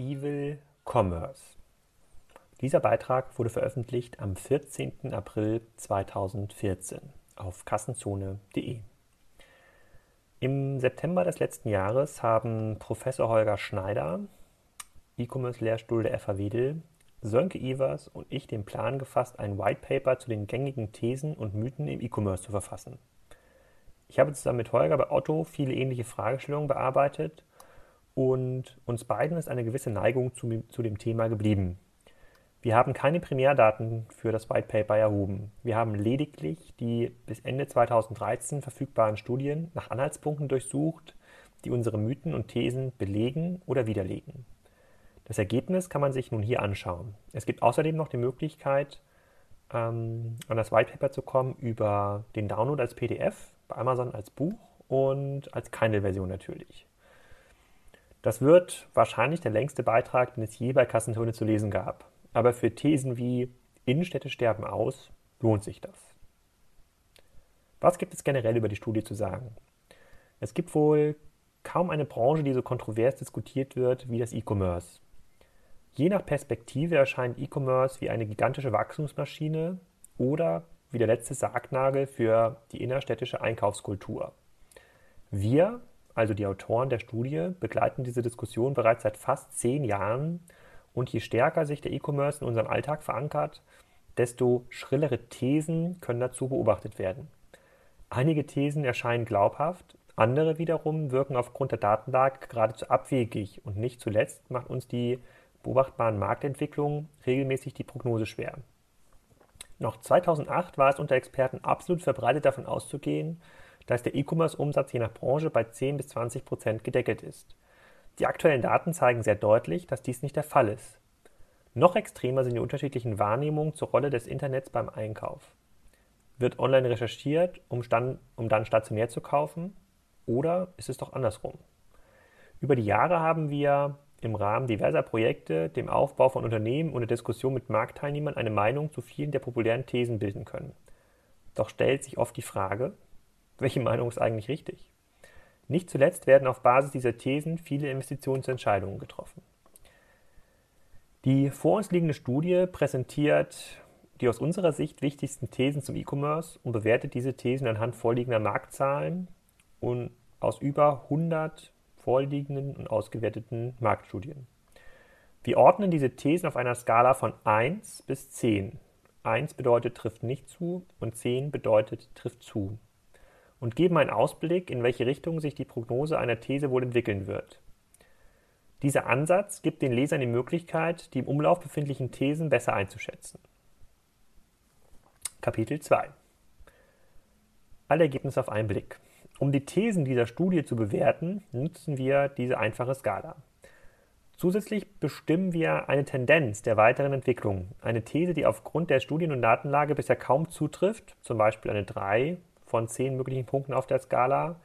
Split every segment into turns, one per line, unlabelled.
Evil Commerce. Dieser Beitrag wurde veröffentlicht am 14. April 2014 auf kassenzone.de. Im September des letzten Jahres haben Professor Holger Schneider, E-Commerce-Lehrstuhl der FH Wedel, Sönke Ivers und ich den Plan gefasst, ein White Paper zu den gängigen Thesen und Mythen im E-Commerce zu verfassen. Ich habe zusammen mit Holger bei Otto viele ähnliche Fragestellungen bearbeitet und uns beiden ist eine gewisse Neigung zu, zu dem Thema geblieben. Wir haben keine Primärdaten für das White Paper erhoben. Wir haben lediglich die bis Ende 2013 verfügbaren Studien nach Anhaltspunkten durchsucht, die unsere Mythen und Thesen belegen oder widerlegen. Das Ergebnis kann man sich nun hier anschauen. Es gibt außerdem noch die Möglichkeit, ähm, an das White Paper zu kommen über den Download als PDF, bei Amazon als Buch und als Kindle-Version natürlich. Das wird wahrscheinlich der längste Beitrag, den es je bei Kassentone zu lesen gab. Aber für Thesen wie Innenstädte sterben aus, lohnt sich das. Was gibt es generell über die Studie zu sagen? Es gibt wohl kaum eine Branche, die so kontrovers diskutiert wird wie das E-Commerce. Je nach Perspektive erscheint E-Commerce wie eine gigantische Wachstumsmaschine oder wie der letzte Sargnagel für die innerstädtische Einkaufskultur. Wir also die Autoren der Studie, begleiten diese Diskussion bereits seit fast zehn Jahren und je stärker sich der E-Commerce in unserem Alltag verankert, desto schrillere Thesen können dazu beobachtet werden. Einige Thesen erscheinen glaubhaft, andere wiederum wirken aufgrund der Datenlage geradezu abwegig und nicht zuletzt macht uns die beobachtbaren Marktentwicklungen regelmäßig die Prognose schwer. Noch 2008 war es unter Experten absolut verbreitet davon auszugehen, dass der E-Commerce-Umsatz je nach Branche bei 10 bis 20 Prozent gedeckelt ist. Die aktuellen Daten zeigen sehr deutlich, dass dies nicht der Fall ist. Noch extremer sind die unterschiedlichen Wahrnehmungen zur Rolle des Internets beim Einkauf. Wird online recherchiert, um, stand, um dann stationär zu kaufen? Oder ist es doch andersrum? Über die Jahre haben wir im Rahmen diverser Projekte, dem Aufbau von Unternehmen und der Diskussion mit Marktteilnehmern eine Meinung zu vielen der populären Thesen bilden können. Doch stellt sich oft die Frage, welche Meinung ist eigentlich richtig? Nicht zuletzt werden auf Basis dieser Thesen viele Investitionsentscheidungen getroffen. Die vor uns liegende Studie präsentiert die aus unserer Sicht wichtigsten Thesen zum E-Commerce und bewertet diese Thesen anhand vorliegender Marktzahlen und aus über 100 vorliegenden und ausgewerteten Marktstudien. Wir ordnen diese Thesen auf einer Skala von 1 bis 10. 1 bedeutet trifft nicht zu und 10 bedeutet trifft zu und geben einen Ausblick, in welche Richtung sich die Prognose einer These wohl entwickeln wird. Dieser Ansatz gibt den Lesern die Möglichkeit, die im Umlauf befindlichen Thesen besser einzuschätzen. Kapitel 2 Alle Ergebnisse auf einen Blick. Um die Thesen dieser Studie zu bewerten, nutzen wir diese einfache Skala. Zusätzlich bestimmen wir eine Tendenz der weiteren Entwicklung. Eine These, die aufgrund der Studien- und Datenlage bisher kaum zutrifft, zum Beispiel eine 3 von zehn möglichen Punkten auf der Skala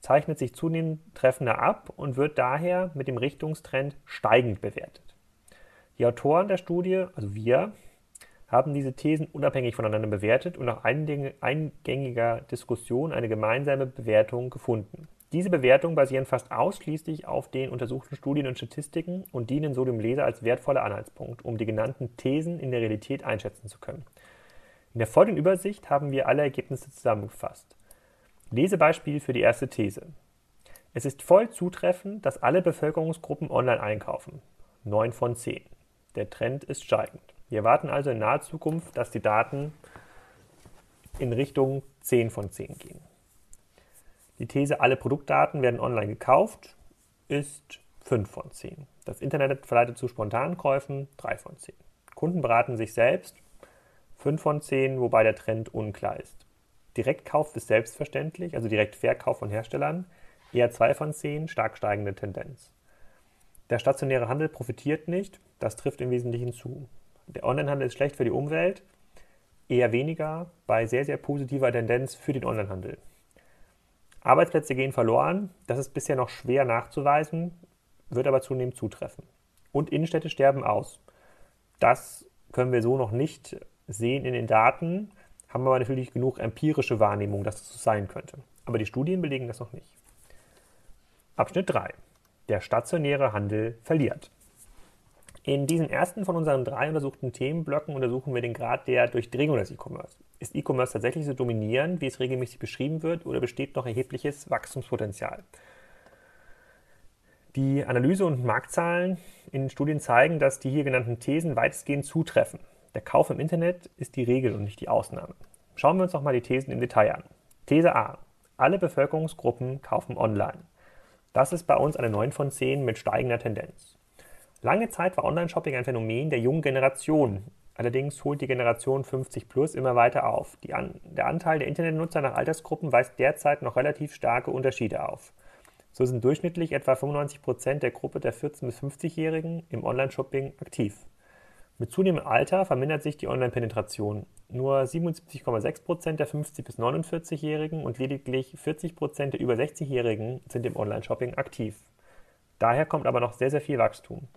zeichnet sich zunehmend treffender ab und wird daher mit dem Richtungstrend steigend bewertet. Die Autoren der Studie, also wir, haben diese Thesen unabhängig voneinander bewertet und nach eingängiger Diskussion eine gemeinsame Bewertung gefunden. Diese Bewertungen basieren fast ausschließlich auf den untersuchten Studien und Statistiken und dienen so dem Leser als wertvoller Anhaltspunkt, um die genannten Thesen in der Realität einschätzen zu können. In der folgenden Übersicht haben wir alle Ergebnisse zusammengefasst. Lesebeispiel für die erste These. Es ist voll zutreffend, dass alle Bevölkerungsgruppen online einkaufen. 9 von 10. Der Trend ist steigend. Wir erwarten also in naher Zukunft, dass die Daten in Richtung 10 von 10 gehen. Die These, alle Produktdaten werden online gekauft, ist 5 von 10. Das Internet verleitet zu Spontankäufen 3 von 10. Kunden beraten sich selbst 5 von 10, wobei der Trend unklar ist. Direktkauf ist selbstverständlich, also Direktverkauf von Herstellern, eher 2 von 10, stark steigende Tendenz. Der stationäre Handel profitiert nicht, das trifft im Wesentlichen zu. Der Onlinehandel ist schlecht für die Umwelt, eher weniger, bei sehr, sehr positiver Tendenz für den Onlinehandel. Arbeitsplätze gehen verloren, das ist bisher noch schwer nachzuweisen, wird aber zunehmend zutreffen. Und Innenstädte sterben aus. Das können wir so noch nicht sehen in den Daten, haben aber natürlich genug empirische Wahrnehmung, dass das so sein könnte. Aber die Studien belegen das noch nicht. Abschnitt 3. Der stationäre Handel verliert. In diesen ersten von unseren drei untersuchten Themenblöcken untersuchen wir den Grad der Durchdringung des E-Commerce. Ist E-Commerce tatsächlich so dominierend, wie es regelmäßig beschrieben wird, oder besteht noch erhebliches Wachstumspotenzial? Die Analyse und Marktzahlen in Studien zeigen, dass die hier genannten Thesen weitestgehend zutreffen. Der Kauf im Internet ist die Regel und nicht die Ausnahme. Schauen wir uns noch mal die Thesen im Detail an. These A. Alle Bevölkerungsgruppen kaufen online. Das ist bei uns eine 9 von 10 mit steigender Tendenz. Lange Zeit war Online-Shopping ein Phänomen der jungen Generation. Allerdings holt die Generation 50 plus immer weiter auf. An der Anteil der Internetnutzer nach Altersgruppen weist derzeit noch relativ starke Unterschiede auf. So sind durchschnittlich etwa 95 Prozent der Gruppe der 14- bis 50-Jährigen im Online-Shopping aktiv. Mit zunehmendem Alter vermindert sich die Online-Penetration. Nur 77,6 Prozent der 50- bis 49-Jährigen und lediglich 40 Prozent der über 60-Jährigen sind im Online-Shopping aktiv. Daher kommt aber noch sehr, sehr viel Wachstum.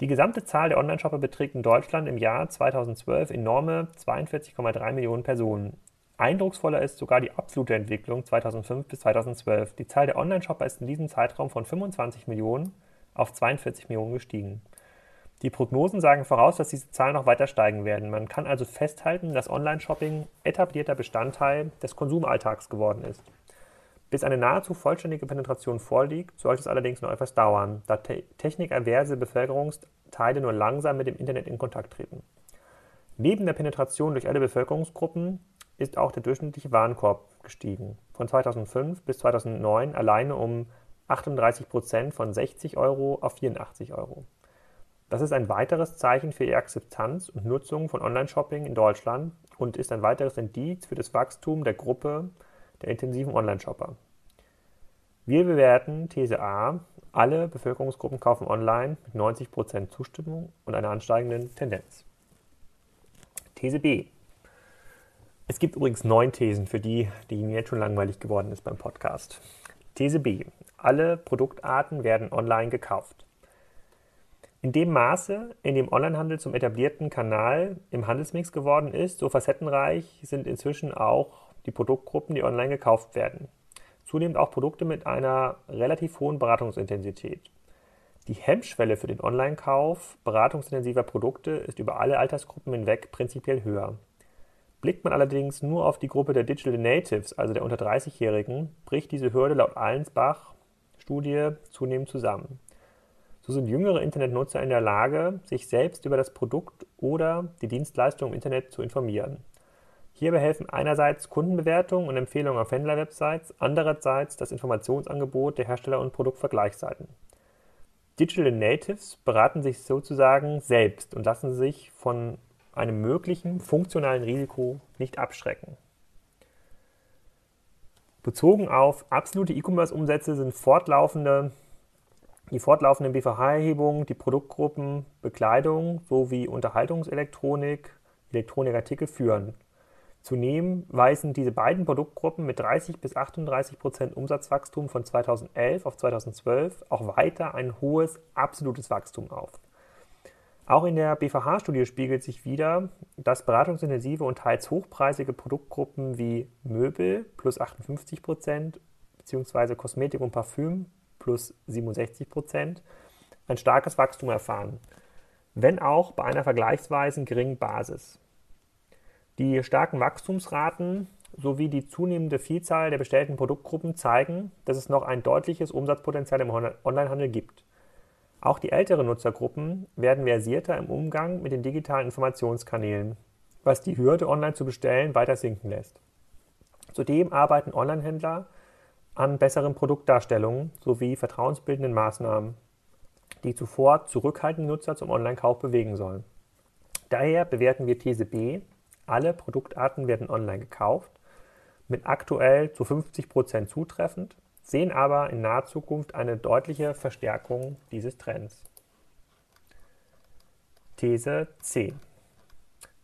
Die gesamte Zahl der Online-Shopper beträgt in Deutschland im Jahr 2012 enorme 42,3 Millionen Personen. Eindrucksvoller ist sogar die absolute Entwicklung 2005 bis 2012. Die Zahl der Online-Shopper ist in diesem Zeitraum von 25 Millionen auf 42 Millionen gestiegen. Die Prognosen sagen voraus, dass diese Zahlen noch weiter steigen werden. Man kann also festhalten, dass Online-Shopping etablierter Bestandteil des Konsumalltags geworden ist. Bis eine nahezu vollständige Penetration vorliegt, sollte es allerdings noch etwas dauern, da te technikaverse Bevölkerungsteile nur langsam mit dem Internet in Kontakt treten. Neben der Penetration durch alle Bevölkerungsgruppen ist auch der durchschnittliche Warenkorb gestiegen. Von 2005 bis 2009 alleine um 38 Prozent von 60 Euro auf 84 Euro. Das ist ein weiteres Zeichen für die Akzeptanz und Nutzung von Online-Shopping in Deutschland und ist ein weiteres Indiz für das Wachstum der Gruppe der intensiven Online-Shopper. Wir bewerten These A, alle Bevölkerungsgruppen kaufen online mit 90% Zustimmung und einer ansteigenden Tendenz. These B. Es gibt übrigens neun Thesen für die, die Ihnen jetzt schon langweilig geworden ist beim Podcast. These B. Alle Produktarten werden online gekauft. In dem Maße, in dem Onlinehandel zum etablierten Kanal im Handelsmix geworden ist, so facettenreich sind inzwischen auch die Produktgruppen, die online gekauft werden. Zunehmend auch Produkte mit einer relativ hohen Beratungsintensität. Die Hemmschwelle für den Online-Kauf beratungsintensiver Produkte ist über alle Altersgruppen hinweg prinzipiell höher. Blickt man allerdings nur auf die Gruppe der Digital Natives, also der unter 30-Jährigen, bricht diese Hürde laut Allensbach-Studie zunehmend zusammen. So sind jüngere Internetnutzer in der Lage, sich selbst über das Produkt oder die Dienstleistung im Internet zu informieren. Hierbei helfen einerseits Kundenbewertungen und Empfehlungen auf Händlerwebsites, andererseits das Informationsangebot der Hersteller und Produktvergleichsseiten. Digital Natives beraten sich sozusagen selbst und lassen sich von einem möglichen funktionalen Risiko nicht abschrecken. Bezogen auf absolute E-Commerce-Umsätze sind fortlaufende, die fortlaufenden BVH-Erhebungen, die Produktgruppen Bekleidung sowie Unterhaltungselektronik, Elektronikartikel führen. Zudem weisen diese beiden Produktgruppen mit 30 bis 38 Prozent Umsatzwachstum von 2011 auf 2012 auch weiter ein hohes absolutes Wachstum auf. Auch in der BVH-Studie spiegelt sich wieder, dass beratungsintensive und teils hochpreisige Produktgruppen wie Möbel plus 58 Prozent bzw. Kosmetik und Parfüm plus 67 Prozent ein starkes Wachstum erfahren, wenn auch bei einer vergleichsweise geringen Basis. Die starken Wachstumsraten sowie die zunehmende Vielzahl der bestellten Produktgruppen zeigen, dass es noch ein deutliches Umsatzpotenzial im Onlinehandel gibt. Auch die älteren Nutzergruppen werden versierter im Umgang mit den digitalen Informationskanälen, was die Hürde, online zu bestellen, weiter sinken lässt. Zudem arbeiten Onlinehändler an besseren Produktdarstellungen sowie vertrauensbildenden Maßnahmen, die zuvor zurückhaltende Nutzer zum Online-Kauf bewegen sollen. Daher bewerten wir These B alle Produktarten werden online gekauft, mit aktuell zu 50 Prozent zutreffend, sehen aber in naher Zukunft eine deutliche Verstärkung dieses Trends. These C.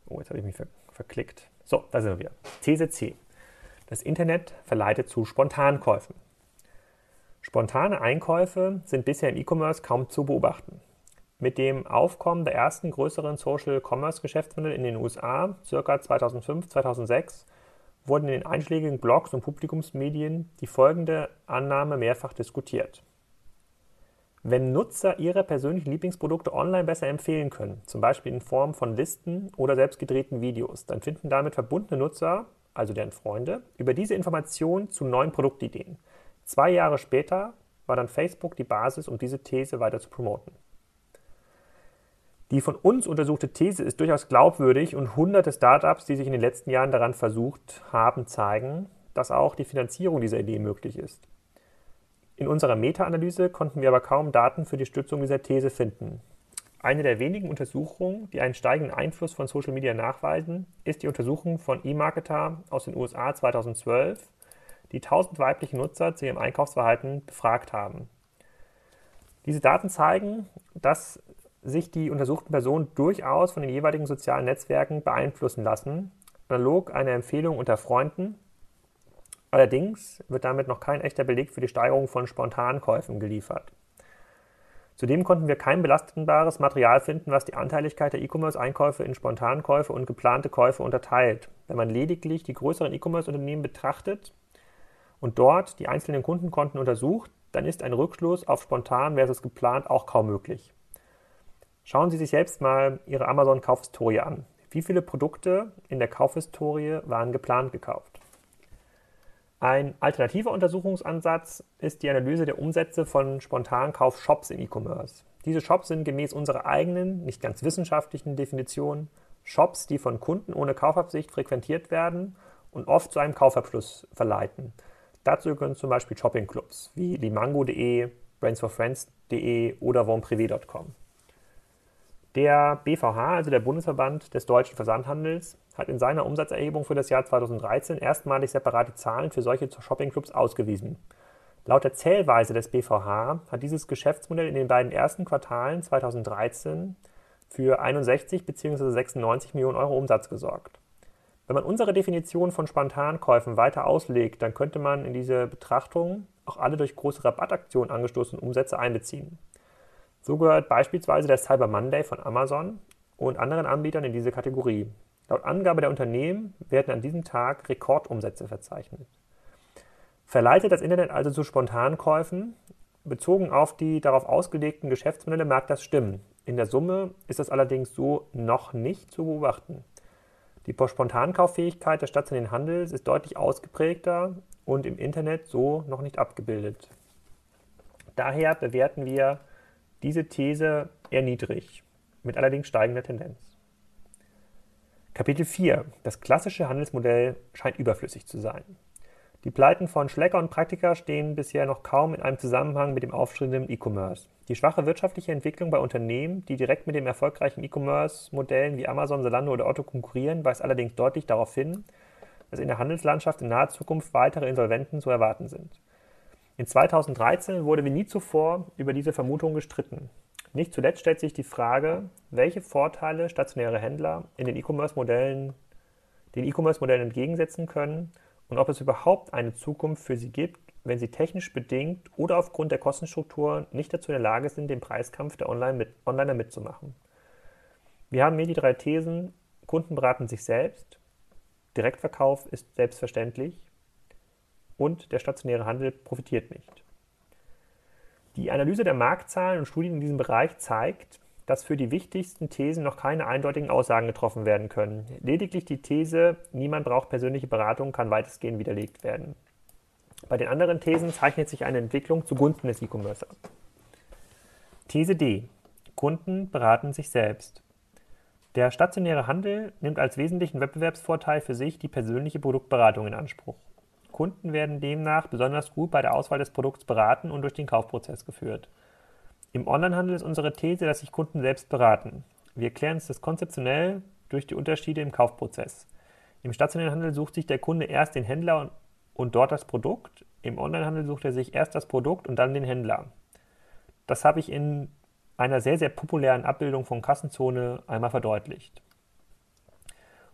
Oh, jetzt habe ich mich ver verklickt. So, da sind wir. These C. Das Internet verleitet zu Spontankäufen. Spontane Einkäufe sind bisher im E-Commerce kaum zu beobachten. Mit dem Aufkommen der ersten größeren Social-Commerce-Geschäftsmodelle in den USA ca. 2005/2006 wurden in den einschlägigen Blogs und Publikumsmedien die folgende Annahme mehrfach diskutiert: Wenn Nutzer ihre persönlichen Lieblingsprodukte online besser empfehlen können, zum Beispiel in Form von Listen oder selbst gedrehten Videos, dann finden damit verbundene Nutzer, also deren Freunde, über diese Informationen zu neuen Produktideen. Zwei Jahre später war dann Facebook die Basis, um diese These weiter zu promoten. Die von uns untersuchte These ist durchaus glaubwürdig und hunderte Startups, die sich in den letzten Jahren daran versucht haben, zeigen, dass auch die Finanzierung dieser Idee möglich ist. In unserer Meta-Analyse konnten wir aber kaum Daten für die Stützung dieser These finden. Eine der wenigen Untersuchungen, die einen steigenden Einfluss von Social Media nachweisen, ist die Untersuchung von eMarketer aus den USA 2012, die 1000 weibliche Nutzer zu ihrem Einkaufsverhalten befragt haben. Diese Daten zeigen, dass sich die untersuchten Personen durchaus von den jeweiligen sozialen Netzwerken beeinflussen lassen, analog einer Empfehlung unter Freunden. Allerdings wird damit noch kein echter Beleg für die Steigerung von Spontankäufen geliefert. Zudem konnten wir kein belastbares Material finden, was die Anteiligkeit der E-Commerce-Einkäufe in Spontankäufe und geplante Käufe unterteilt. Wenn man lediglich die größeren E-Commerce-Unternehmen betrachtet und dort die einzelnen Kundenkonten untersucht, dann ist ein Rückschluss auf spontan versus geplant auch kaum möglich. Schauen Sie sich selbst mal Ihre Amazon-Kaufhistorie an. Wie viele Produkte in der Kaufhistorie waren geplant gekauft? Ein alternativer Untersuchungsansatz ist die Analyse der Umsätze von Spontankauf-Shops im E-Commerce. Diese Shops sind gemäß unserer eigenen, nicht ganz wissenschaftlichen Definition Shops, die von Kunden ohne Kaufabsicht frequentiert werden und oft zu einem Kaufabschluss verleiten. Dazu gehören zum Beispiel Shoppingclubs wie limango.de, brainsforfriends.de oder vonprivé.com. Der BVH, also der Bundesverband des deutschen Versandhandels, hat in seiner Umsatzerhebung für das Jahr 2013 erstmalig separate Zahlen für solche Shoppingclubs ausgewiesen. Laut der Zählweise des BVH hat dieses Geschäftsmodell in den beiden ersten Quartalen 2013 für 61 bzw. 96 Millionen Euro Umsatz gesorgt. Wenn man unsere Definition von Spontankäufen weiter auslegt, dann könnte man in diese Betrachtung auch alle durch große Rabattaktionen angestoßenen Umsätze einbeziehen. So gehört beispielsweise der Cyber Monday von Amazon und anderen Anbietern in diese Kategorie. Laut Angabe der Unternehmen werden an diesem Tag Rekordumsätze verzeichnet. Verleitet das Internet also zu Spontankäufen? Bezogen auf die darauf ausgelegten Geschäftsmodelle mag das stimmen. In der Summe ist das allerdings so noch nicht zu beobachten. Die Spontankauffähigkeit des stationären Handels ist deutlich ausgeprägter und im Internet so noch nicht abgebildet. Daher bewerten wir diese These eher niedrig, mit allerdings steigender Tendenz. Kapitel 4. Das klassische Handelsmodell scheint überflüssig zu sein. Die Pleiten von Schlecker und Praktika stehen bisher noch kaum in einem Zusammenhang mit dem aufstrebenden E-Commerce. Die schwache wirtschaftliche Entwicklung bei Unternehmen, die direkt mit den erfolgreichen E-Commerce-Modellen wie Amazon, Zalando oder Otto konkurrieren, weist allerdings deutlich darauf hin, dass in der Handelslandschaft in naher Zukunft weitere Insolventen zu erwarten sind. In 2013 wurde wie nie zuvor über diese Vermutung gestritten. Nicht zuletzt stellt sich die Frage, welche Vorteile stationäre Händler in den E-Commerce-Modellen den E-Commerce-Modellen entgegensetzen können und ob es überhaupt eine Zukunft für sie gibt, wenn sie technisch bedingt oder aufgrund der Kostenstruktur nicht dazu in der Lage sind, den Preiskampf der Online mit, Onliner mitzumachen. Wir haben hier die drei Thesen. Kunden beraten sich selbst, Direktverkauf ist selbstverständlich und der stationäre Handel profitiert nicht. Die Analyse der Marktzahlen und Studien in diesem Bereich zeigt, dass für die wichtigsten Thesen noch keine eindeutigen Aussagen getroffen werden können. Lediglich die These, niemand braucht persönliche Beratung, kann weitestgehend widerlegt werden. Bei den anderen Thesen zeichnet sich eine Entwicklung zugunsten des E-Commerce ab. These D. Kunden beraten sich selbst. Der stationäre Handel nimmt als wesentlichen Wettbewerbsvorteil für sich die persönliche Produktberatung in Anspruch. Kunden werden demnach besonders gut bei der Auswahl des Produkts beraten und durch den Kaufprozess geführt. Im Onlinehandel ist unsere These, dass sich Kunden selbst beraten. Wir erklären uns das konzeptionell durch die Unterschiede im Kaufprozess. Im stationären Handel sucht sich der Kunde erst den Händler und, und dort das Produkt. Im Onlinehandel sucht er sich erst das Produkt und dann den Händler. Das habe ich in einer sehr, sehr populären Abbildung von Kassenzone einmal verdeutlicht.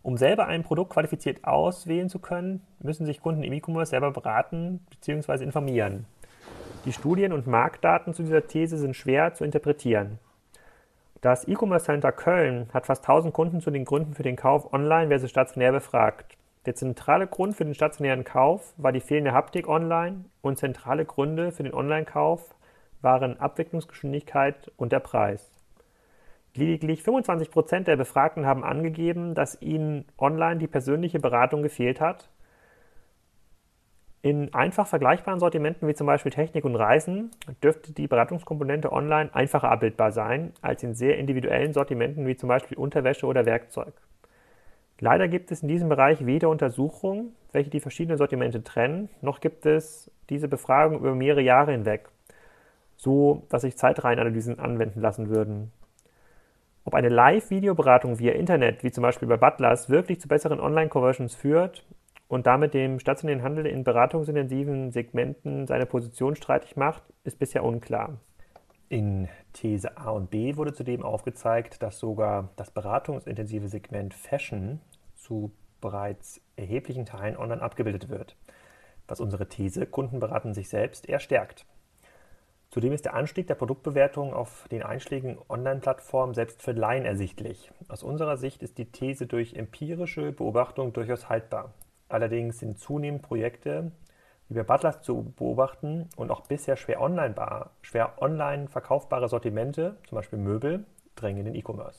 Um selber ein Produkt qualifiziert auswählen zu können, müssen sich Kunden im E-Commerce selber beraten bzw. informieren. Die Studien und Marktdaten zu dieser These sind schwer zu interpretieren. Das E-Commerce Center Köln hat fast 1000 Kunden zu den Gründen für den Kauf online versus stationär befragt. Der zentrale Grund für den stationären Kauf war die fehlende Haptik online und zentrale Gründe für den Online-Kauf waren Abwicklungsgeschwindigkeit und der Preis. Lediglich 25 Prozent der Befragten haben angegeben, dass ihnen online die persönliche Beratung gefehlt hat. In einfach vergleichbaren Sortimenten wie zum Beispiel Technik und Reisen dürfte die Beratungskomponente online einfacher abbildbar sein als in sehr individuellen Sortimenten wie zum Beispiel Unterwäsche oder Werkzeug. Leider gibt es in diesem Bereich weder Untersuchungen, welche die verschiedenen Sortimente trennen, noch gibt es diese Befragung über mehrere Jahre hinweg, so dass sich Zeitreihenanalysen anwenden lassen würden. Ob eine Live-Videoberatung via Internet, wie zum Beispiel bei Butlers, wirklich zu besseren Online-Conversions führt und damit dem stationären Handel in beratungsintensiven Segmenten seine Position streitig macht, ist bisher unklar. In These A und B wurde zudem aufgezeigt, dass sogar das beratungsintensive Segment Fashion zu bereits erheblichen Teilen online abgebildet wird, was unsere These, Kunden beraten sich selbst, eher stärkt. Zudem ist der Anstieg der Produktbewertung auf den einschlägigen Online-Plattformen selbst für Laien ersichtlich. Aus unserer Sicht ist die These durch empirische Beobachtung durchaus haltbar. Allerdings sind zunehmend Projekte wie bei Butlers zu beobachten und auch bisher schwer online, schwer online verkaufbare Sortimente, zum Beispiel Möbel, drängen in den E-Commerce.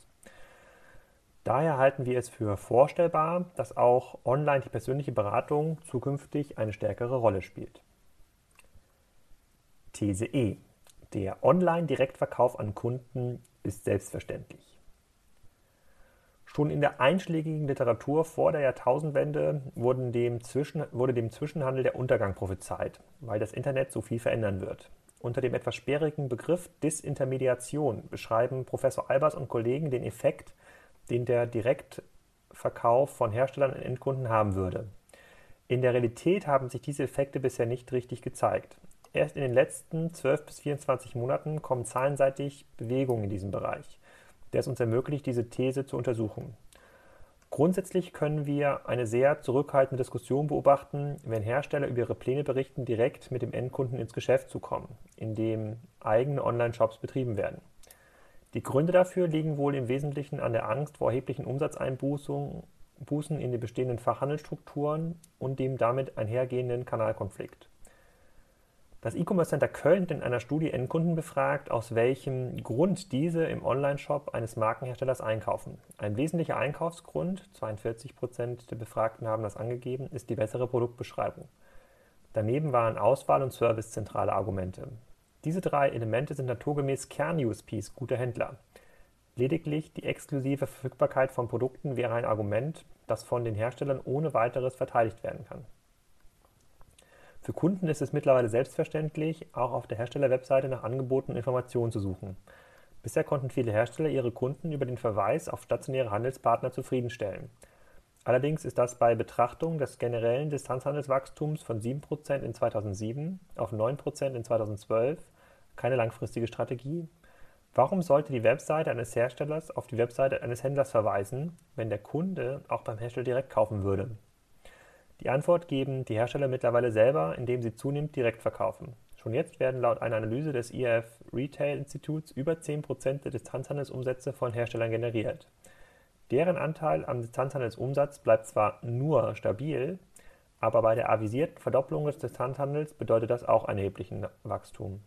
Daher halten wir es für vorstellbar, dass auch online die persönliche Beratung zukünftig eine stärkere Rolle spielt. These E. Der Online-Direktverkauf an Kunden ist selbstverständlich. Schon in der einschlägigen Literatur vor der Jahrtausendwende dem Zwischen, wurde dem Zwischenhandel der Untergang prophezeit, weil das Internet so viel verändern wird. Unter dem etwas sperrigen Begriff Disintermediation beschreiben Professor Albers und Kollegen den Effekt, den der Direktverkauf von Herstellern an Endkunden haben würde. In der Realität haben sich diese Effekte bisher nicht richtig gezeigt. Erst in den letzten 12 bis 24 Monaten kommen zahlenseitig Bewegungen in diesem Bereich, der es uns ermöglicht, diese These zu untersuchen. Grundsätzlich können wir eine sehr zurückhaltende Diskussion beobachten, wenn Hersteller über ihre Pläne berichten, direkt mit dem Endkunden ins Geschäft zu kommen, in dem eigene Online-Shops betrieben werden. Die Gründe dafür liegen wohl im Wesentlichen an der Angst vor erheblichen Umsatzeinbußen in den bestehenden Fachhandelsstrukturen und dem damit einhergehenden Kanalkonflikt. Das E-Commerce Center Köln hat in einer Studie Endkunden befragt, aus welchem Grund diese im Online-Shop eines Markenherstellers einkaufen. Ein wesentlicher Einkaufsgrund, 42 Prozent der Befragten haben das angegeben, ist die bessere Produktbeschreibung. Daneben waren Auswahl und Service zentrale Argumente. Diese drei Elemente sind naturgemäß Kern-USPs guter Händler. Lediglich die exklusive Verfügbarkeit von Produkten wäre ein Argument, das von den Herstellern ohne weiteres verteidigt werden kann. Für Kunden ist es mittlerweile selbstverständlich, auch auf der Herstellerwebseite nach Angeboten und Informationen zu suchen. Bisher konnten viele Hersteller ihre Kunden über den Verweis auf stationäre Handelspartner zufriedenstellen. Allerdings ist das bei Betrachtung des generellen Distanzhandelswachstums von 7% in 2007 auf 9% in 2012 keine langfristige Strategie? Warum sollte die Webseite eines Herstellers auf die Webseite eines Händlers verweisen, wenn der Kunde auch beim Hersteller direkt kaufen würde? Die Antwort geben die Hersteller mittlerweile selber, indem sie zunehmend direkt verkaufen. Schon jetzt werden laut einer Analyse des IF Retail Instituts über 10% der Distanzhandelsumsätze von Herstellern generiert. Deren Anteil am Distanzhandelsumsatz bleibt zwar nur stabil, aber bei der avisierten Verdopplung des Distanzhandels bedeutet das auch einen erheblichen Wachstum.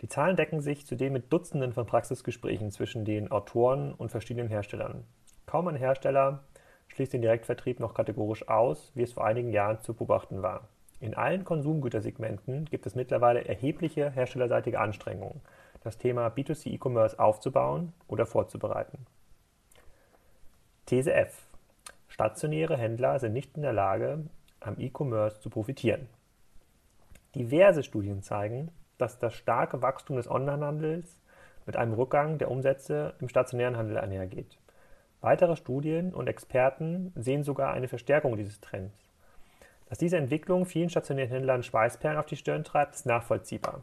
Die Zahlen decken sich zudem mit Dutzenden von Praxisgesprächen zwischen den Autoren und verschiedenen Herstellern. Kaum ein Hersteller schließt den Direktvertrieb noch kategorisch aus, wie es vor einigen Jahren zu beobachten war. In allen Konsumgütersegmenten gibt es mittlerweile erhebliche herstellerseitige Anstrengungen, das Thema B2C E-Commerce aufzubauen oder vorzubereiten. These F. Stationäre Händler sind nicht in der Lage, am E-Commerce zu profitieren. Diverse Studien zeigen, dass das starke Wachstum des Onlinehandels mit einem Rückgang der Umsätze im stationären Handel einhergeht. Weitere Studien und Experten sehen sogar eine Verstärkung dieses Trends. Dass diese Entwicklung vielen stationären Händlern Schweißperlen auf die Stirn treibt, ist nachvollziehbar.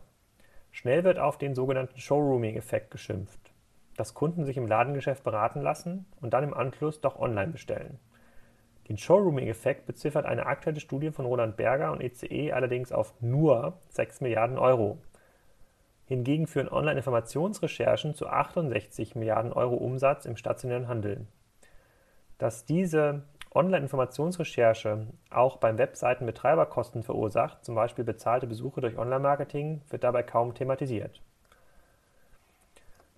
Schnell wird auf den sogenannten Showrooming-Effekt geschimpft dass Kunden sich im Ladengeschäft beraten lassen und dann im Anschluss doch online bestellen. Den Showrooming-Effekt beziffert eine aktuelle Studie von Roland Berger und ECE e allerdings auf nur 6 Milliarden Euro. Hingegen führen Online-Informationsrecherchen zu 68 Milliarden Euro Umsatz im stationären Handel. Dass diese Online-Informationsrecherche auch beim Webseitenbetreiber Kosten verursacht, zum Beispiel bezahlte Besuche durch Online-Marketing, wird dabei kaum thematisiert.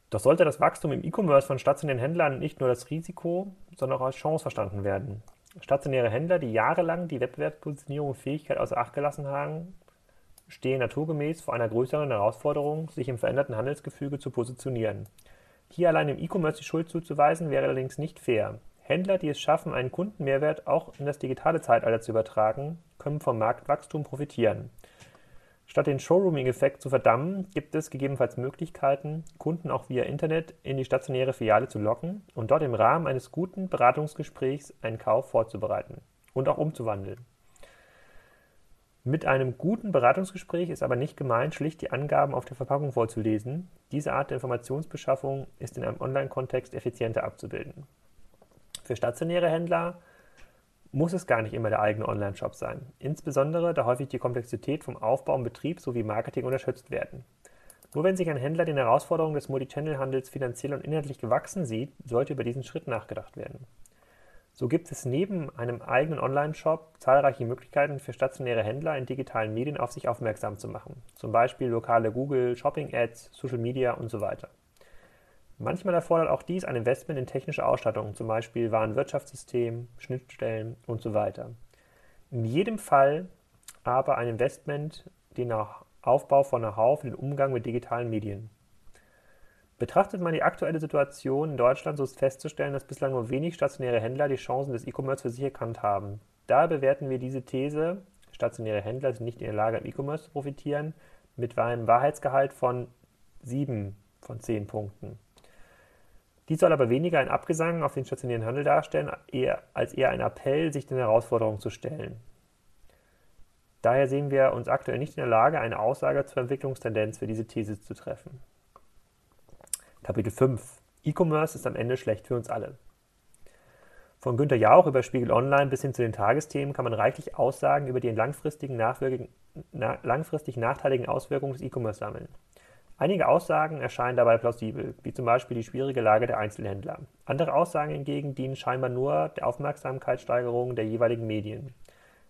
Doch sollte das Wachstum im E-Commerce von stationären Händlern nicht nur als Risiko, sondern auch als Chance verstanden werden. Stationäre Händler, die jahrelang die Wettbewerbspositionierung und Fähigkeit außer Acht gelassen haben, stehen naturgemäß vor einer größeren Herausforderung, sich im veränderten Handelsgefüge zu positionieren. Hier allein im E-Commerce die Schuld zuzuweisen, wäre allerdings nicht fair. Händler, die es schaffen, einen Kundenmehrwert auch in das digitale Zeitalter zu übertragen, können vom Marktwachstum profitieren. Statt den Showrooming-Effekt zu verdammen, gibt es gegebenenfalls Möglichkeiten, Kunden auch via Internet in die stationäre Filiale zu locken und dort im Rahmen eines guten Beratungsgesprächs einen Kauf vorzubereiten und auch umzuwandeln. Mit einem guten Beratungsgespräch ist aber nicht gemeint, schlicht die Angaben auf der Verpackung vorzulesen. Diese Art der Informationsbeschaffung ist in einem Online-Kontext effizienter abzubilden. Für stationäre Händler muss es gar nicht immer der eigene Online-Shop sein, insbesondere da häufig die Komplexität vom Aufbau und Betrieb sowie Marketing unterschätzt werden. Nur wenn sich ein Händler den Herausforderungen des Multichannel-Handels finanziell und inhaltlich gewachsen sieht, sollte über diesen Schritt nachgedacht werden. So gibt es neben einem eigenen Online-Shop zahlreiche Möglichkeiten für stationäre Händler in digitalen Medien auf sich aufmerksam zu machen, zum Beispiel lokale Google, Shopping-Ads, Social Media und so weiter. Manchmal erfordert auch dies ein Investment in technische Ausstattung, zum Beispiel Warenwirtschaftssystem, Schnittstellen und so weiter. In jedem Fall aber ein Investment den Aufbau von Know-how für den Umgang mit digitalen Medien. Betrachtet man die aktuelle Situation in Deutschland, so ist festzustellen, dass bislang nur wenig stationäre Händler die Chancen des E-Commerce für sich erkannt haben. Daher bewerten wir diese These, stationäre Händler sind nicht in der Lage, im E-Commerce zu profitieren, mit einem Wahrheitsgehalt von 7 von 10 Punkten. Dies soll aber weniger ein Abgesang auf den stationären Handel darstellen, eher, als eher ein Appell, sich den Herausforderungen zu stellen. Daher sehen wir uns aktuell nicht in der Lage, eine Aussage zur Entwicklungstendenz für diese These zu treffen. Kapitel 5 E-Commerce ist am Ende schlecht für uns alle. Von Günter Jauch über Spiegel Online bis hin zu den Tagesthemen kann man reichlich Aussagen über die langfristigen na, langfristig nachteiligen Auswirkungen des E-Commerce sammeln. Einige Aussagen erscheinen dabei plausibel, wie zum Beispiel die schwierige Lage der Einzelhändler. Andere Aussagen hingegen dienen scheinbar nur der Aufmerksamkeitssteigerung der jeweiligen Medien.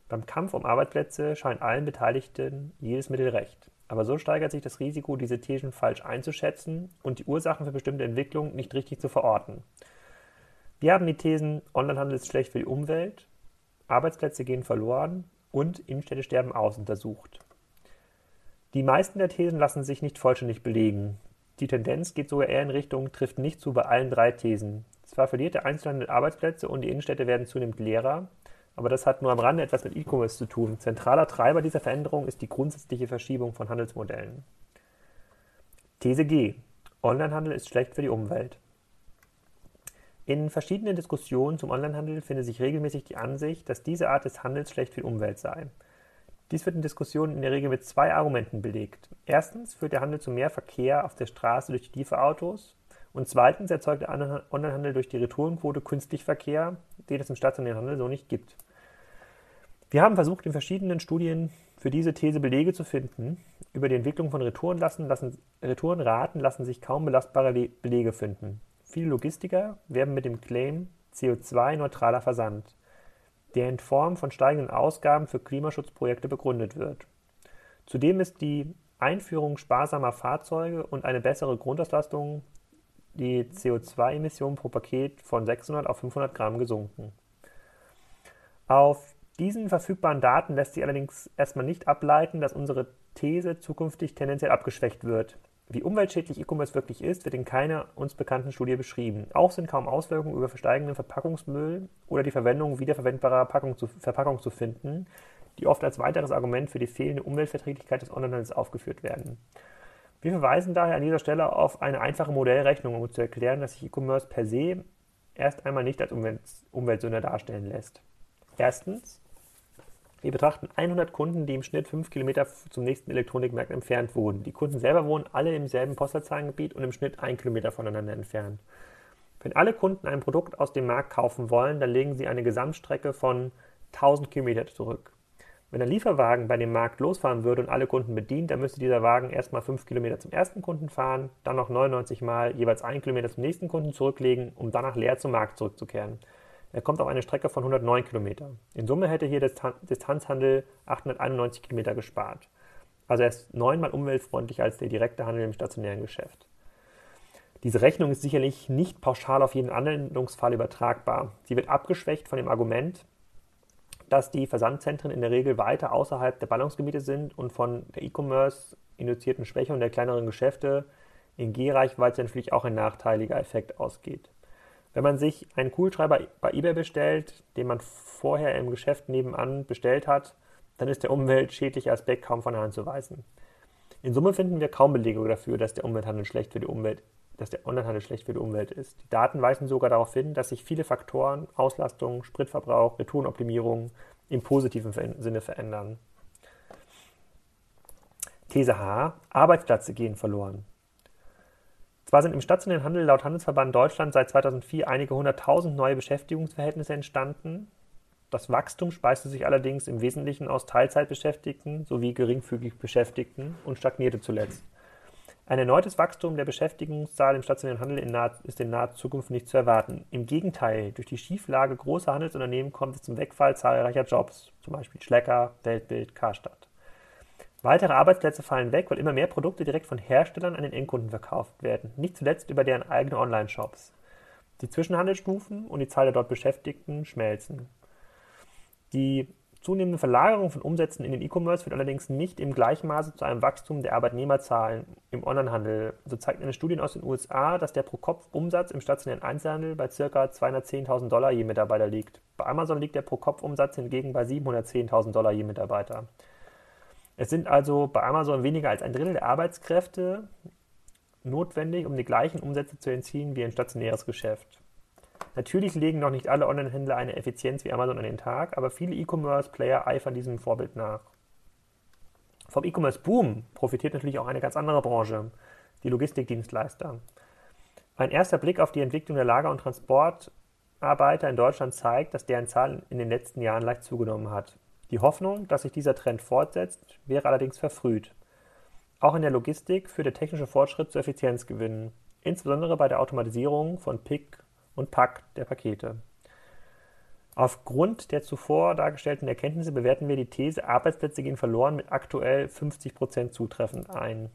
Beim Kampf um Arbeitsplätze scheint allen Beteiligten jedes Mittel recht. Aber so steigert sich das Risiko, diese Thesen falsch einzuschätzen und die Ursachen für bestimmte Entwicklungen nicht richtig zu verorten. Wir haben die Thesen, Onlinehandel ist schlecht für die Umwelt, Arbeitsplätze gehen verloren und Innenstädte sterben aus untersucht. Die meisten der Thesen lassen sich nicht vollständig belegen. Die Tendenz geht sogar eher in Richtung trifft nicht zu bei allen drei Thesen. Zwar verliert der Einzelhandel Arbeitsplätze und die Innenstädte werden zunehmend leerer, aber das hat nur am Rande etwas mit E-Commerce zu tun. Zentraler Treiber dieser Veränderung ist die grundsätzliche Verschiebung von Handelsmodellen. These G. Onlinehandel ist schlecht für die Umwelt. In verschiedenen Diskussionen zum Onlinehandel findet sich regelmäßig die Ansicht, dass diese Art des Handels schlecht für die Umwelt sei. Dies wird in Diskussionen in der Regel mit zwei Argumenten belegt. Erstens führt der Handel zu mehr Verkehr auf der Straße durch die Lieferautos und zweitens erzeugt der Onlinehandel durch die Retourenquote künstlich Verkehr, den es im stationären Handel so nicht gibt. Wir haben versucht, in verschiedenen Studien für diese These Belege zu finden. Über die Entwicklung von Retourenraten lassen, Retourenraten lassen sich kaum belastbare Belege finden. Viele Logistiker werben mit dem Claim CO2-neutraler Versand der in Form von steigenden Ausgaben für Klimaschutzprojekte begründet wird. Zudem ist die Einführung sparsamer Fahrzeuge und eine bessere Grundauslastung die CO2-Emissionen pro Paket von 600 auf 500 Gramm gesunken. Auf diesen verfügbaren Daten lässt sich allerdings erstmal nicht ableiten, dass unsere These zukünftig tendenziell abgeschwächt wird. Wie umweltschädlich E-Commerce wirklich ist, wird in keiner uns bekannten Studie beschrieben. Auch sind kaum Auswirkungen über versteigenden Verpackungsmüll oder die Verwendung wiederverwendbarer Packung zu, Verpackung zu finden, die oft als weiteres Argument für die fehlende Umweltverträglichkeit des Onlinehandels aufgeführt werden. Wir verweisen daher an dieser Stelle auf eine einfache Modellrechnung, um zu erklären, dass sich E-Commerce per se erst einmal nicht als Umweltsünder darstellen lässt. Erstens, wir betrachten 100 Kunden, die im Schnitt 5 Kilometer zum nächsten Elektronikmarkt entfernt wohnen. Die Kunden selber wohnen alle im selben Postleitzahlengebiet und im Schnitt 1 Kilometer voneinander entfernt. Wenn alle Kunden ein Produkt aus dem Markt kaufen wollen, dann legen sie eine Gesamtstrecke von 1000 Kilometer zurück. Wenn ein Lieferwagen bei dem Markt losfahren würde und alle Kunden bedient, dann müsste dieser Wagen erstmal 5 Kilometer zum ersten Kunden fahren, dann noch 99 Mal jeweils 1 Kilometer zum nächsten Kunden zurücklegen, um danach leer zum Markt zurückzukehren. Er kommt auf eine Strecke von 109 Kilometer. In Summe hätte hier der Distanzhandel 891 Kilometer gespart. Also er ist neunmal umweltfreundlicher als der direkte Handel im stationären Geschäft. Diese Rechnung ist sicherlich nicht pauschal auf jeden Anwendungsfall übertragbar. Sie wird abgeschwächt von dem Argument, dass die Versandzentren in der Regel weiter außerhalb der Ballungsgebiete sind und von der E-Commerce induzierten Schwächung der kleineren Geschäfte in G-Reichweite natürlich auch ein nachteiliger Effekt ausgeht. Wenn man sich einen Kugelschreiber bei eBay bestellt, den man vorher im Geschäft nebenan bestellt hat, dann ist der umweltschädliche Aspekt kaum von der Hand zu weisen. In Summe finden wir kaum Belege dafür, dass der Umwelthandel schlecht für die Umwelt, dass der Onlinehandel schlecht für die Umwelt ist. Die Daten weisen sogar darauf hin, dass sich viele Faktoren, Auslastung, Spritverbrauch, Retourenoptimierung im positiven Sinne verändern. These H. Arbeitsplätze gehen verloren. Zwar sind im stationären Handel laut Handelsverband Deutschland seit 2004 einige hunderttausend neue Beschäftigungsverhältnisse entstanden. Das Wachstum speiste sich allerdings im Wesentlichen aus Teilzeitbeschäftigten sowie geringfügig Beschäftigten und stagnierte zuletzt. Ein erneutes Wachstum der Beschäftigungszahl im stationären Handel in naher, ist in naher Zukunft nicht zu erwarten. Im Gegenteil, durch die Schieflage großer Handelsunternehmen kommt es zum Wegfall zahlreicher Jobs, zum Beispiel Schlecker, Weltbild, Karstadt. Weitere Arbeitsplätze fallen weg, weil immer mehr Produkte direkt von Herstellern an den Endkunden verkauft werden, nicht zuletzt über deren eigene Online-Shops. Die Zwischenhandelsstufen und die Zahl der dort Beschäftigten schmelzen. Die zunehmende Verlagerung von Umsätzen in den E-Commerce führt allerdings nicht im gleichen Maße zu einem Wachstum der Arbeitnehmerzahlen im Onlinehandel. So zeigt eine Studie aus den USA, dass der Pro-Kopf-Umsatz im stationären Einzelhandel bei ca. 210.000 Dollar je Mitarbeiter liegt. Bei Amazon liegt der Pro-Kopf-Umsatz hingegen bei 710.000 Dollar je Mitarbeiter. Es sind also bei Amazon weniger als ein Drittel der Arbeitskräfte notwendig, um die gleichen Umsätze zu entziehen wie ein stationäres Geschäft. Natürlich legen noch nicht alle Online-Händler eine Effizienz wie Amazon an den Tag, aber viele E-Commerce-Player eifern diesem Vorbild nach. Vom E-Commerce-Boom profitiert natürlich auch eine ganz andere Branche, die Logistikdienstleister. Ein erster Blick auf die Entwicklung der Lager- und Transportarbeiter in Deutschland zeigt, dass deren Zahl in den letzten Jahren leicht zugenommen hat. Die Hoffnung, dass sich dieser Trend fortsetzt, wäre allerdings verfrüht. Auch in der Logistik führt der technische Fortschritt zu Effizienzgewinnen, insbesondere bei der Automatisierung von Pick- und Pack der Pakete. Aufgrund der zuvor dargestellten Erkenntnisse bewerten wir die These, Arbeitsplätze gehen verloren mit aktuell 50% zutreffend ein.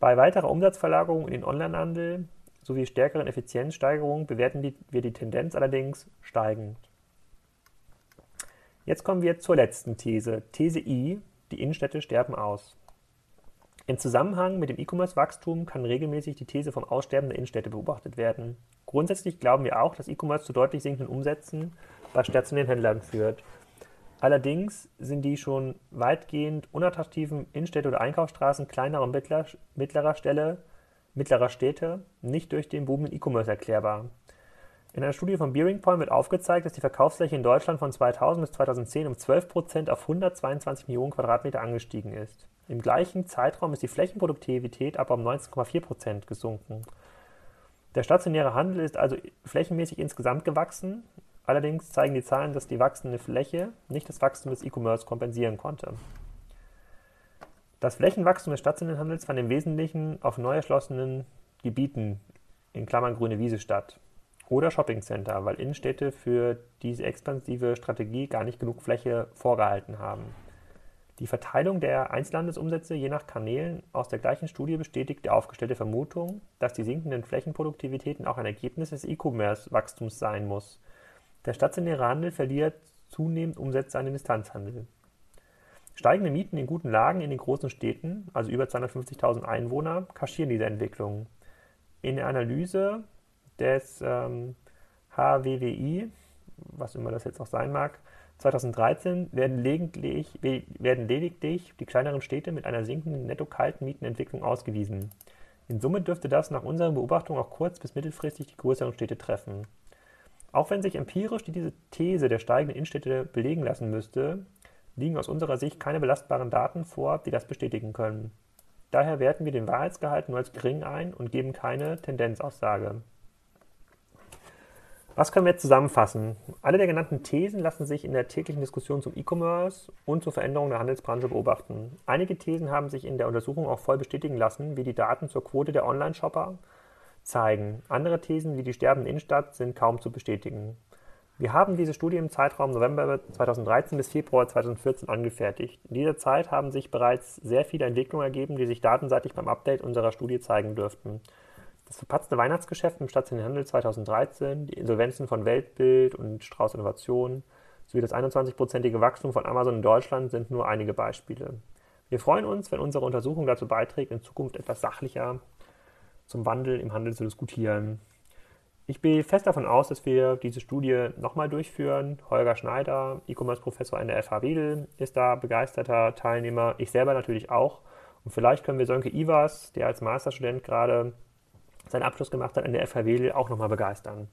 Bei weiterer Umsatzverlagerung in den Onlinehandel sowie stärkeren Effizienzsteigerungen bewerten wir die Tendenz allerdings steigend. Jetzt kommen wir zur letzten These, These I, die Innenstädte sterben aus. Im Zusammenhang mit dem E-Commerce-Wachstum kann regelmäßig die These vom Aussterben der Innenstädte beobachtet werden. Grundsätzlich glauben wir auch, dass E-Commerce zu deutlich sinkenden Umsätzen bei stationären Händlern führt. Allerdings sind die schon weitgehend unattraktiven Innenstädte oder Einkaufsstraßen kleinerer und mittler, mittlerer Stelle, mittlerer Städte nicht durch den Boom in E-Commerce erklärbar. In einer Studie von Bearing Point wird aufgezeigt, dass die Verkaufsfläche in Deutschland von 2000 bis 2010 um 12 Prozent auf 122 Millionen Quadratmeter angestiegen ist. Im gleichen Zeitraum ist die Flächenproduktivität aber um 19,4 Prozent gesunken. Der stationäre Handel ist also flächenmäßig insgesamt gewachsen. Allerdings zeigen die Zahlen, dass die wachsende Fläche nicht das Wachstum des E-Commerce kompensieren konnte. Das Flächenwachstum des stationären Handels fand im Wesentlichen auf neu erschlossenen Gebieten in Klammern grüne Wiese statt oder Shoppingcenter, weil Innenstädte für diese expansive Strategie gar nicht genug Fläche vorgehalten haben. Die Verteilung der Einzelhandelsumsätze je nach Kanälen aus der gleichen Studie bestätigt die aufgestellte Vermutung, dass die sinkenden Flächenproduktivitäten auch ein Ergebnis des E-Commerce-Wachstums sein muss. Der stationäre Handel verliert zunehmend Umsätze an den Distanzhandel. Steigende Mieten in guten Lagen in den großen Städten, also über 250.000 Einwohner, kaschieren diese Entwicklung. In der Analyse des ähm, HWWI, was immer das jetzt auch sein mag, 2013 werden lediglich, werden lediglich die kleineren Städte mit einer sinkenden netto-kalten Mietenentwicklung ausgewiesen. In Summe dürfte das nach unseren Beobachtungen auch kurz- bis mittelfristig die größeren Städte treffen. Auch wenn sich empirisch diese These der steigenden Innenstädte belegen lassen müsste, liegen aus unserer Sicht keine belastbaren Daten vor, die das bestätigen können. Daher werten wir den Wahrheitsgehalt nur als gering ein und geben keine Tendenzaussage. Was können wir jetzt zusammenfassen? Alle der genannten Thesen lassen sich in der täglichen Diskussion zum E-Commerce und zur Veränderung der Handelsbranche beobachten. Einige Thesen haben sich in der Untersuchung auch voll bestätigen lassen, wie die Daten zur Quote der Online-Shopper, zeigen. Andere Thesen wie die sterbende Innenstadt sind kaum zu bestätigen. Wir haben diese Studie im Zeitraum November 2013 bis Februar 2014 angefertigt. In dieser Zeit haben sich bereits sehr viele Entwicklungen ergeben, die sich datenseitig beim Update unserer Studie zeigen dürften. Das verpatzte Weihnachtsgeschäft im stationären Handel 2013, die Insolvenzen von Weltbild und Strauß Innovation sowie das 21-prozentige Wachstum von Amazon in Deutschland sind nur einige Beispiele. Wir freuen uns, wenn unsere Untersuchung dazu beiträgt, in Zukunft etwas sachlicher zum Wandel im Handel zu diskutieren. Ich gehe fest davon aus, dass wir diese Studie nochmal durchführen. Holger Schneider, E-Commerce-Professor an der FH Wedel, ist da begeisterter Teilnehmer. Ich selber natürlich auch. Und vielleicht können wir Sönke Ivas, der als Masterstudent gerade seinen Abschluss gemacht hat an der FH auch nochmal begeistern.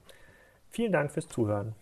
Vielen Dank fürs Zuhören.